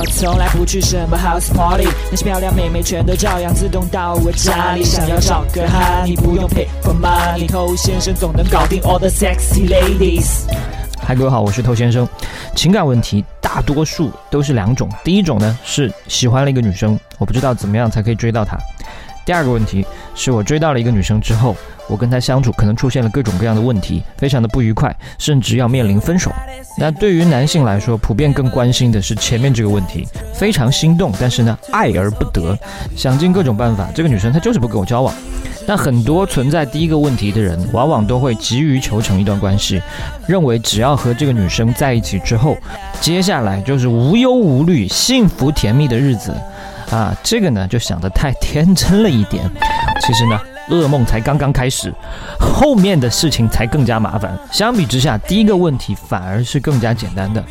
我从来不去什么 house party，那些漂亮妹妹全都照样自动到我家里。想要找个哈，你不用 pay for money，偷先生总能搞定 all the sexy ladies。嗨，各位好，我是偷先生。情感问题大多数都是两种，第一种呢是喜欢了一个女生，我不知道怎么样才可以追到她；第二个问题是我追到了一个女生之后，我跟她相处可能出现了各种各样的问题，非常的不愉快，甚至要面临分手。那对于男性来说，普遍更关心的是前面这个问题，非常心动，但是呢爱而不得，想尽各种办法，这个女生她就是不跟我交往。那很多存在第一个问题的人，往往都会急于求成一段关系，认为只要和这个女生在一起之后，接下来就是无忧无虑、幸福甜蜜的日子，啊，这个呢就想得太天真了一点。其实呢，噩梦才刚刚开始，后面的事情才更加麻烦。相比之下，第一个问题反而是更加简单的。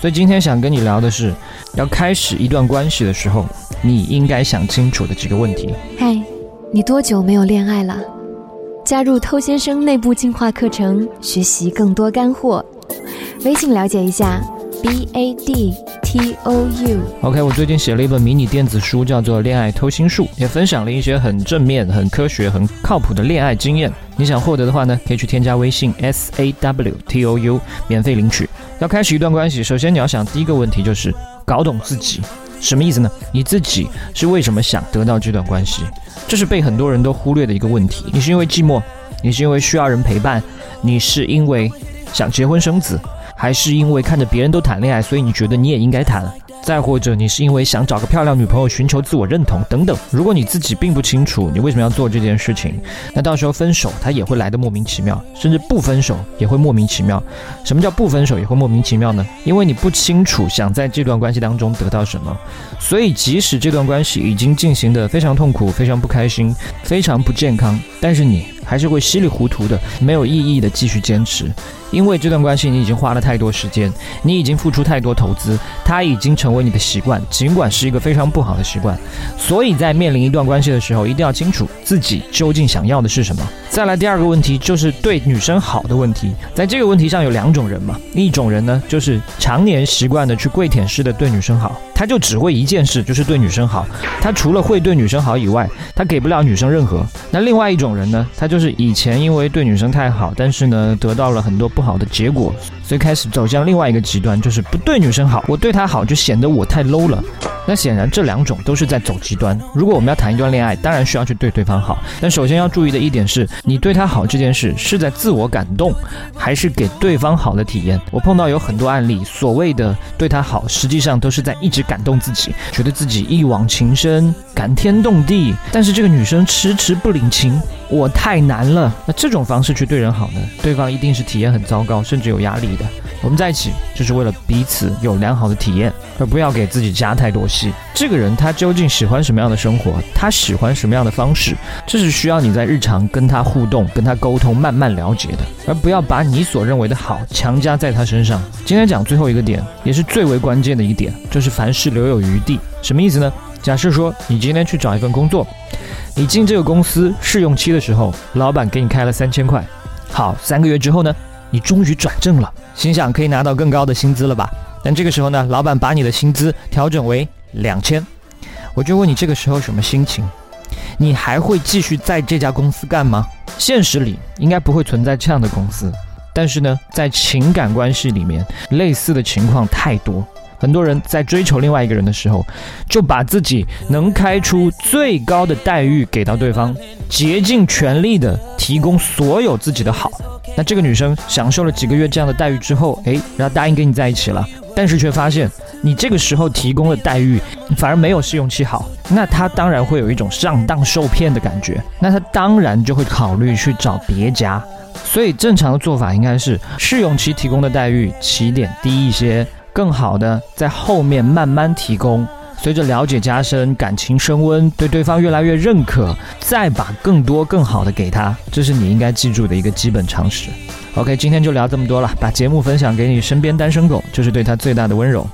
所以今天想跟你聊的是，要开始一段关系的时候，你应该想清楚的几个问题。嗨。你多久没有恋爱了？加入偷先生内部进化课程，学习更多干货。微信了解一下，b a d t o u。OK，我最近写了一本迷你电子书，叫做《恋爱偷心术》，也分享了一些很正面、很科学、很靠谱的恋爱经验。你想获得的话呢，可以去添加微信 s a w t o u，免费领取。要开始一段关系，首先你要想第一个问题就是搞懂自己，什么意思呢？你自己是为什么想得到这段关系？这是被很多人都忽略的一个问题。你是因为寂寞，你是因为需要人陪伴，你是因为想结婚生子，还是因为看着别人都谈恋爱，所以你觉得你也应该谈？再或者你是因为想找个漂亮女朋友，寻求自我认同等等。如果你自己并不清楚你为什么要做这件事情，那到时候分手他也会来的莫名其妙，甚至不分手也会莫名其妙。什么叫不分手也会莫名其妙呢？因为你不清楚想在这段关系当中得到什么，所以即使这段关系已经进行的非常痛苦、非常不开心、非常不健康，但是你还是会稀里糊涂的、没有意义的继续坚持。因为这段关系你已经花了太多时间，你已经付出太多投资，它已经成为你的习惯，尽管是一个非常不好的习惯。所以在面临一段关系的时候，一定要清楚自己究竟想要的是什么。再来第二个问题就是对女生好的问题，在这个问题上有两种人嘛，一种人呢就是常年习惯的去跪舔式的对女生好，他就只会一件事，就是对女生好，他除了会对女生好以外，他给不了女生任何。那另外一种人呢，他就是以前因为对女生太好，但是呢得到了很多。不好的结果，所以开始走向另外一个极端，就是不对女生好，我对她好就显得我太 low 了。那显然这两种都是在走极端。如果我们要谈一段恋爱，当然需要去对对方好，但首先要注意的一点是，你对他好这件事是在自我感动，还是给对方好的体验？我碰到有很多案例，所谓的对他好，实际上都是在一直感动自己，觉得自己一往情深、感天动地，但是这个女生迟迟不领情。我太难了，那这种方式去对人好呢？对方一定是体验很糟糕，甚至有压力的。我们在一起就是为了彼此有良好的体验，而不要给自己加太多戏。这个人他究竟喜欢什么样的生活？他喜欢什么样的方式？这是需要你在日常跟他互动、跟他沟通，慢慢了解的，而不要把你所认为的好强加在他身上。今天讲最后一个点，也是最为关键的一点，就是凡事留有余地。什么意思呢？假设说你今天去找一份工作。你进这个公司试用期的时候，老板给你开了三千块。好，三个月之后呢，你终于转正了，心想可以拿到更高的薪资了吧？但这个时候呢，老板把你的薪资调整为两千。我就问你，这个时候什么心情？你还会继续在这家公司干吗？现实里应该不会存在这样的公司，但是呢，在情感关系里面，类似的情况太多。很多人在追求另外一个人的时候，就把自己能开出最高的待遇给到对方，竭尽全力的提供所有自己的好。那这个女生享受了几个月这样的待遇之后，诶，然后答应跟你在一起了，但是却发现你这个时候提供的待遇反而没有试用期好，那她当然会有一种上当受骗的感觉，那她当然就会考虑去找别家。所以正常的做法应该是试用期提供的待遇起点低一些。更好的在后面慢慢提供，随着了解加深，感情升温，对对方越来越认可，再把更多更好的给他，这是你应该记住的一个基本常识。OK，今天就聊这么多了，把节目分享给你身边单身狗，就是对他最大的温柔。